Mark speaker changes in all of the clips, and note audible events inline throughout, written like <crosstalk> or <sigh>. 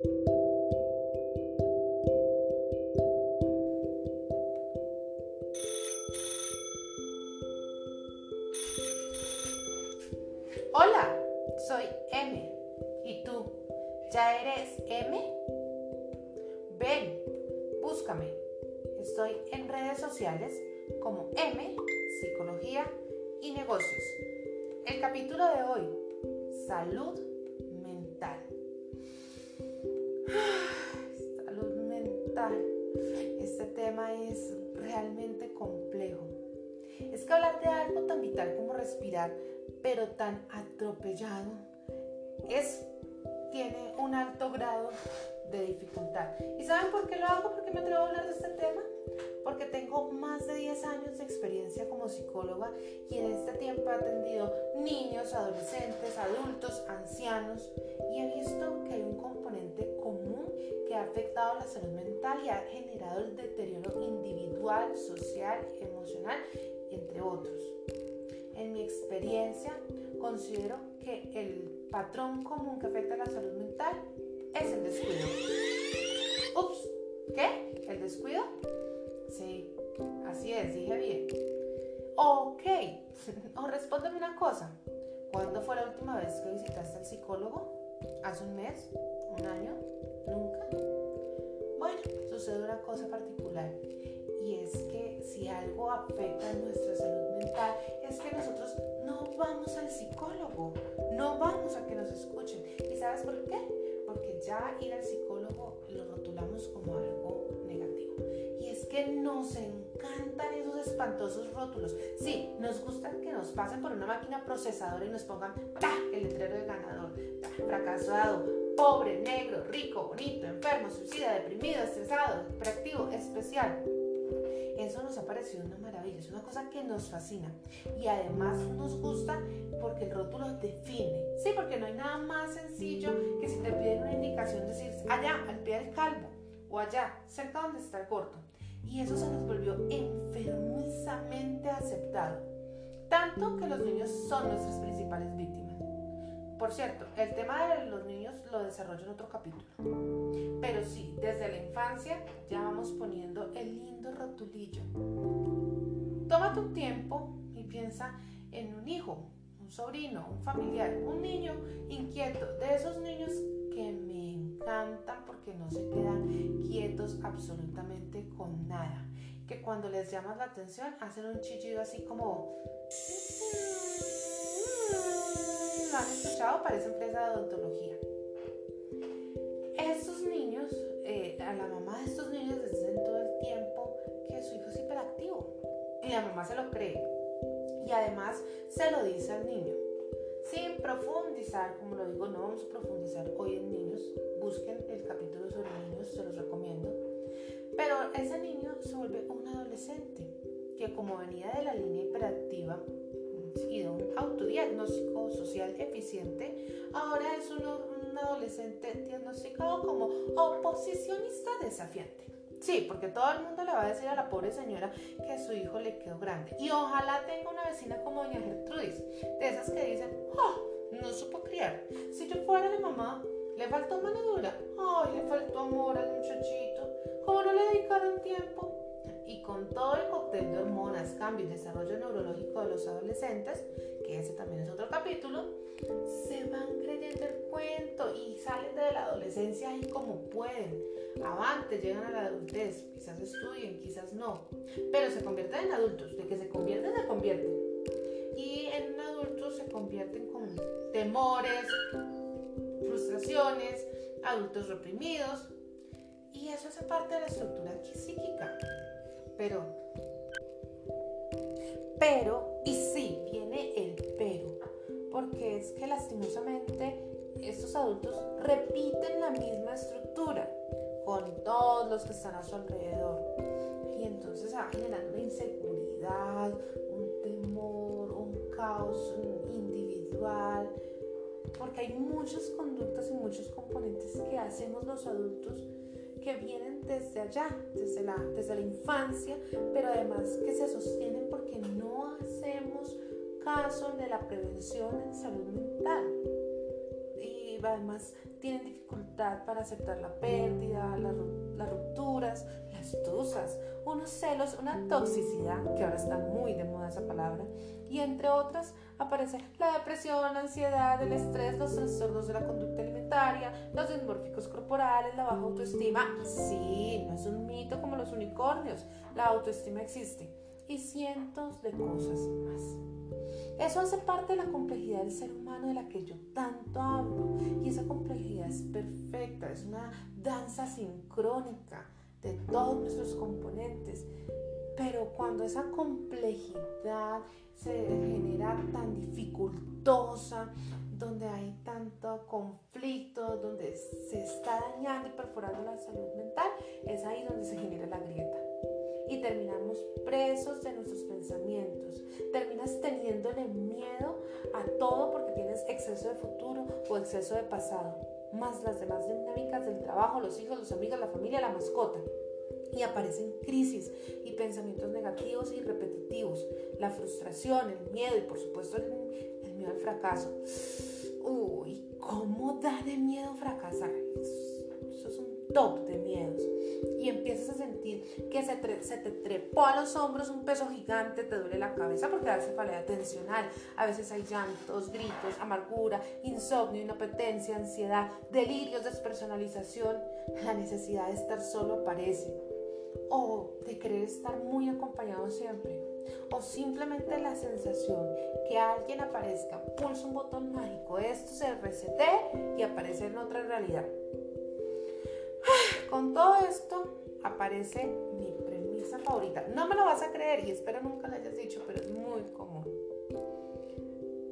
Speaker 1: Hola, soy M. ¿Y tú? ¿Ya eres M? Ven, búscame. Estoy en redes sociales como M, Psicología y Negocios. El capítulo de hoy, Salud tema es realmente complejo. Es que hablar de algo tan vital como respirar pero tan atropellado, es, tiene un alto grado de dificultad. ¿Y saben por qué lo hago? ¿Por qué me atrevo a hablar de este tema? Porque tengo más de 10 años de experiencia como psicóloga y en este tiempo he atendido niños, adolescentes, adultos, ancianos y he visto que hay un componente ha afectado la salud mental y ha generado el deterioro individual, social, emocional, entre otros. En mi experiencia, considero que el patrón común que afecta a la salud mental es el descuido. Ups, ¿qué? ¿El descuido? Sí, así es, dije bien. Ok, <laughs> o respóndeme una cosa. ¿Cuándo fue la última vez que visitaste al psicólogo? ¿Hace un mes? ¿Un año? ¿Nunca? Sucede una cosa particular y es que si algo afecta nuestra salud mental es que nosotros no vamos al psicólogo, no vamos a que nos escuchen. ¿Y sabes por qué? Porque ya ir al psicólogo lo rotulamos como algo negativo. Y es que nos encantan esos espantosos rótulos. Sí, nos gusta que nos pasen por una máquina procesadora y nos pongan ¡ta! el letrero de ganador, fracasado, pobre, negro, rico, bonito, enfermo, suicida, deprimido, estresado, hiperactivo, especial. Eso nos ha parecido una maravilla, es una cosa que nos fascina. Y además nos gusta porque el rótulo define. Sí, porque no hay nada más sencillo que si te piden una indicación decir allá, al pie del calvo, o allá, cerca donde está el corto. Y eso se nos volvió enfermizamente aceptado. Tanto que los niños son nuestras principales víctimas. Por cierto, el tema de los niños lo desarrollo en otro capítulo. Pero sí, desde la infancia ya vamos poniendo el lindo rotulillo. Tómate un tiempo y piensa en un hijo, un sobrino, un familiar, un niño inquieto, de esos niños que me encantan porque no se quedan quietos absolutamente con nada. Que cuando les llamas la atención hacen un chillido así como lo han escuchado, parece empresa de odontología. Estos niños, eh, a la mamá de estos niños les dicen todo el tiempo que su hijo es hiperactivo. Y la mamá se lo cree. Y además se lo dice al niño. Sin profundizar, como lo digo, no vamos a profundizar hoy en niños. Busquen el capítulo sobre niños, se los recomiendo. Pero ese niño se vuelve un adolescente que como venía de la línea hiperactiva, autodiagnóstico social eficiente, ahora es un, un adolescente diagnosticado como oposicionista desafiante. Sí, porque todo el mundo le va a decir a la pobre señora que su hijo le quedó grande. Y ojalá tenga una vecina como doña Gertrudis, de esas que dicen, oh, no supo criar. Si yo fuera la mamá, le faltó mano dura. Ay, le faltó amor al muchachito. ¿Cómo no le dedicaron tiempo? y con todo el cóctel de hormonas, cambio y desarrollo neurológico de los adolescentes, que ese también es otro capítulo, se van creyendo el cuento y salen de la adolescencia ahí como pueden. Avante, llegan a la adultez, quizás estudien, quizás no, pero se convierten en adultos, de que se convierten, se convierten. Y en adultos se convierten con temores, frustraciones, adultos reprimidos, y eso hace parte de la estructura psíquica. Pero, pero, los que están a su alrededor. Y entonces va generando una inseguridad, un temor, un caos individual, porque hay muchas conductas y muchos componentes que hacemos los adultos que vienen desde allá, desde la, desde la infancia, pero además que se sostienen porque no hacemos caso de la prevención en salud mental. Y además tienen dificultad para aceptar la pérdida, las rupturas, las tusas, unos celos, una toxicidad, que ahora está muy de moda esa palabra, y entre otras aparece la depresión, la ansiedad, el estrés, los trastornos de la conducta alimentaria, los dismórficos corporales, la baja autoestima. Sí, no es un mito como los unicornios, la autoestima existe y cientos de cosas más. Eso hace parte de la complejidad del ser humano de la que yo tanto hablo y esa complejidad es perfecta, es una danza sincrónica de todos nuestros componentes. Pero cuando esa complejidad se genera tan dificultosa, donde hay tanto conflicto, donde se está dañando y perforando la salud mental, es ahí donde se genera la grieta. Y terminamos presos de nuestros pensamientos. Terminas teniéndole exceso de futuro o exceso de pasado, más las demás dinámicas del trabajo, los hijos, los amigos, la familia, la mascota y aparecen crisis y pensamientos negativos y repetitivos, la frustración, el miedo y por supuesto el, miedo al fracaso. Uy, ¿cómo da de miedo fracasar? Eso es un top de miedos. Que se, te trepó a los hombros un peso gigante, te duele la cabeza porque hace falta atencional. A veces hay llantos, gritos, amargura, insomnio, inapetencia, ansiedad, delirios, despersonalización. La necesidad de estar solo aparece o de querer estar muy acompañado siempre, o simplemente la sensación que alguien aparezca, pulsa un botón mágico, esto se resete y aparece en otra realidad. Con todo esto aparece mi premisa favorita. No me lo vas a creer y espero nunca lo hayas dicho, pero es muy común.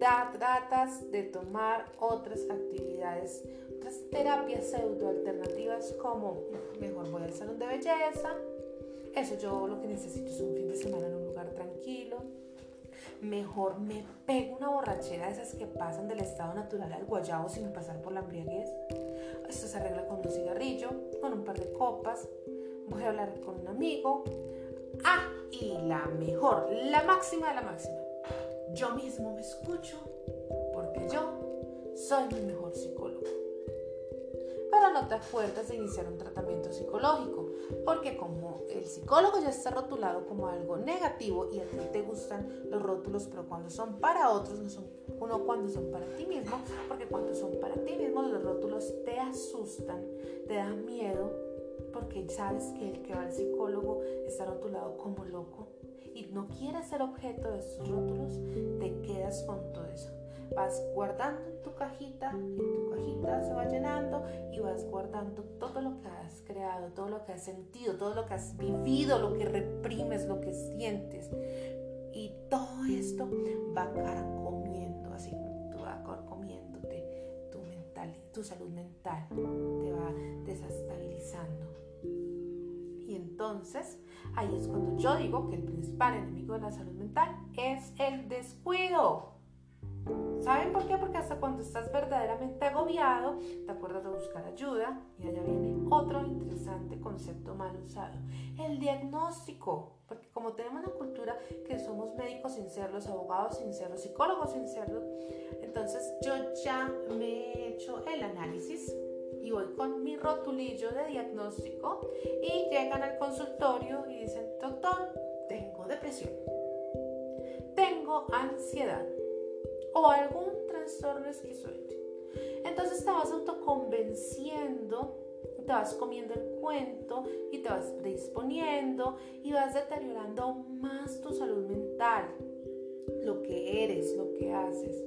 Speaker 1: tratas de tomar otras actividades, otras terapias pseudo alternativas como mejor voy al salón de belleza, eso yo lo que necesito es un fin de semana en un lugar tranquilo. Mejor me pego una borrachera de esas que pasan del estado natural al guayabo sin pasar por la embriaguez. Esto se arregla con un cigarrillo, con un par de copas. Voy a hablar con un amigo. Ah, y la mejor, la máxima de la máxima. Yo mismo me escucho porque yo soy mi mejor psicólogo. Te acuerdas de iniciar un tratamiento psicológico porque como el psicólogo ya está rotulado como algo negativo y a ti te gustan los rótulos, pero cuando son para otros, no son uno cuando son para ti mismo, porque cuando son para ti mismo los rótulos te asustan, te dan miedo, porque sabes que el que va al psicólogo está rotulado como loco y no quiere ser objeto de esos rótulos, te quedas con todo eso vas guardando en tu cajita en tu cajita se va llenando y vas guardando todo lo que has creado, todo lo que has sentido, todo lo que has vivido, lo que reprimes, lo que sientes. Y todo esto va comiendo, así tú vas comiéndote tu, mental, tu salud mental, te va desestabilizando. Y entonces ahí es cuando yo digo que el principal enemigo de la salud mental es el descuido. ¿Saben por qué? Porque hasta cuando estás verdaderamente agobiado, te acuerdas de buscar ayuda y allá viene otro interesante concepto mal usado, el diagnóstico. Porque como tenemos una cultura que somos médicos sin serlos, abogados sin serlos, psicólogos sin serlo, entonces yo ya me he hecho el análisis y voy con mi rotulillo de diagnóstico y llegan al consultorio y dicen, doctor, tengo depresión, tengo ansiedad o algún trastorno esquizoide. Entonces te vas autoconvenciendo, te vas comiendo el cuento y te vas predisponiendo y vas deteriorando más tu salud mental, lo que eres, lo que haces.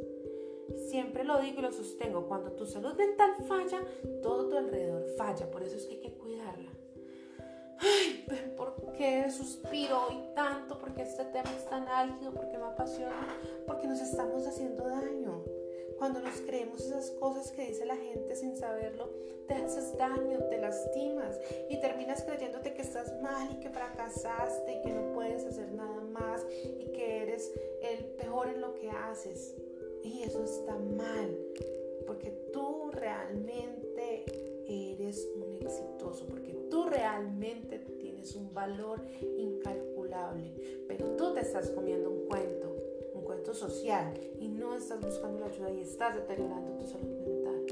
Speaker 1: Siempre lo digo y lo sostengo, cuando tu salud mental falla, todo tu alrededor falla, por eso es que hay que ¿por qué suspiro hoy tanto? ¿Por qué este tema es tan álgido? ¿Por qué me apasiona? Porque nos estamos haciendo daño. Cuando nos creemos esas cosas que dice la gente sin saberlo, te haces daño, te lastimas y terminas creyéndote que estás mal y que fracasaste y que no puedes hacer nada más y que eres el peor en lo que haces. Y eso está mal, porque tú realmente eres un exitoso, porque tú realmente tienes un valor incalculable, pero tú te estás comiendo un cuento, un cuento social y no estás buscando la ayuda y estás deteriorando tu salud mental.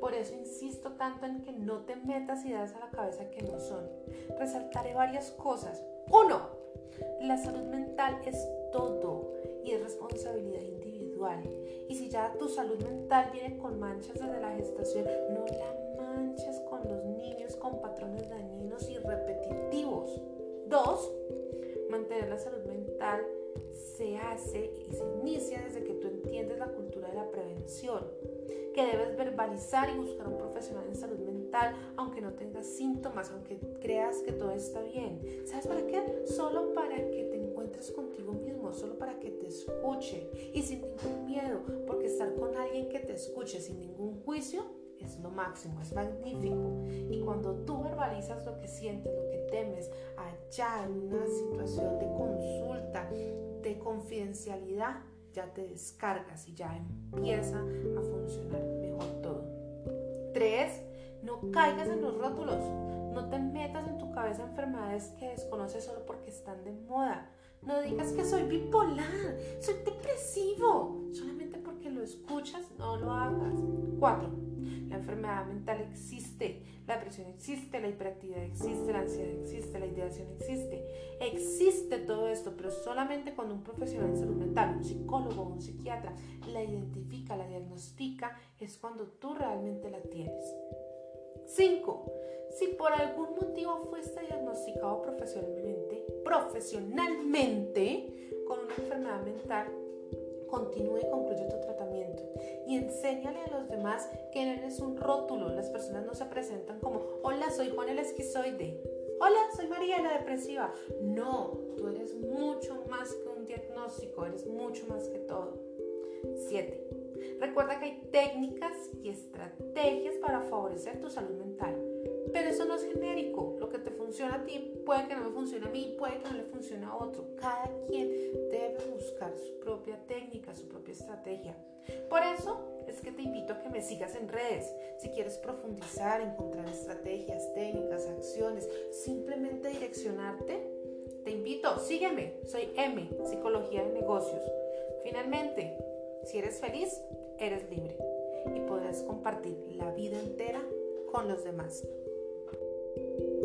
Speaker 1: Por eso insisto tanto en que no te metas ideas a la cabeza que no son. Resaltaré varias cosas. Uno, la salud mental es todo y es responsabilidad individual. Y si ya tu salud mental viene con manchas desde la gestación, no la manches con los niños con patrones dañinos y repetitivos. Dos, mantener la salud mental se hace y se inicia desde que tú entiendes la cultura de la prevención, que debes verbalizar y buscar un profesional en salud mental, aunque no tengas síntomas, aunque creas que todo está bien. ¿Sabes para qué? Solo para que te encuentres contigo mismo, solo para que te escuche y sin ningún miedo, porque estar con alguien que te escuche sin ningún juicio es lo máximo, es magnífico. Y cuando tú verbalizas lo que sientes, lo que temes, allá en una situación de consulta, de confidencialidad, ya te descargas y ya empieza a funcionar mejor todo. Tres, no caigas en los rótulos. No te metas en tu cabeza enfermedades que desconoces solo porque están de moda. No digas que soy bipolar, soy depresivo. Solamente porque lo escuchas, no lo hagas. Cuatro, la enfermedad mental existe, la depresión existe, la hiperactividad existe, la ansiedad existe, la ideación existe. Existe todo esto, pero solamente cuando un profesional en salud mental, un psicólogo, un psiquiatra, la identifica, la diagnostica, es cuando tú realmente la tienes. 5. Si por algún motivo fuiste diagnosticado profesionalmente, profesionalmente con una enfermedad mental, continúe y concluye tu tratamiento. Y enséñale a los demás que no eres un rótulo. Las personas no se presentan como, hola, soy Juan el esquizoide. Hola, soy María la depresiva. No, tú eres mucho más que un diagnóstico, eres mucho más que todo. 7. Recuerda que hay técnicas y estrategias para favorecer tu salud mental. Pero eso no es genérico. Lo que te funciona a ti puede que no me funcione a mí, puede que no le funcione a otro. Cada quien debe buscar su propia técnica, su propia estrategia. Por eso es que te invito a que me sigas en redes. Si quieres profundizar, encontrar estrategias, técnicas, acciones, simplemente direccionarte, te invito, sígueme. Soy M, Psicología de Negocios. Finalmente, si eres feliz, eres libre y podrás compartir la vida entera con los demás. Thank you.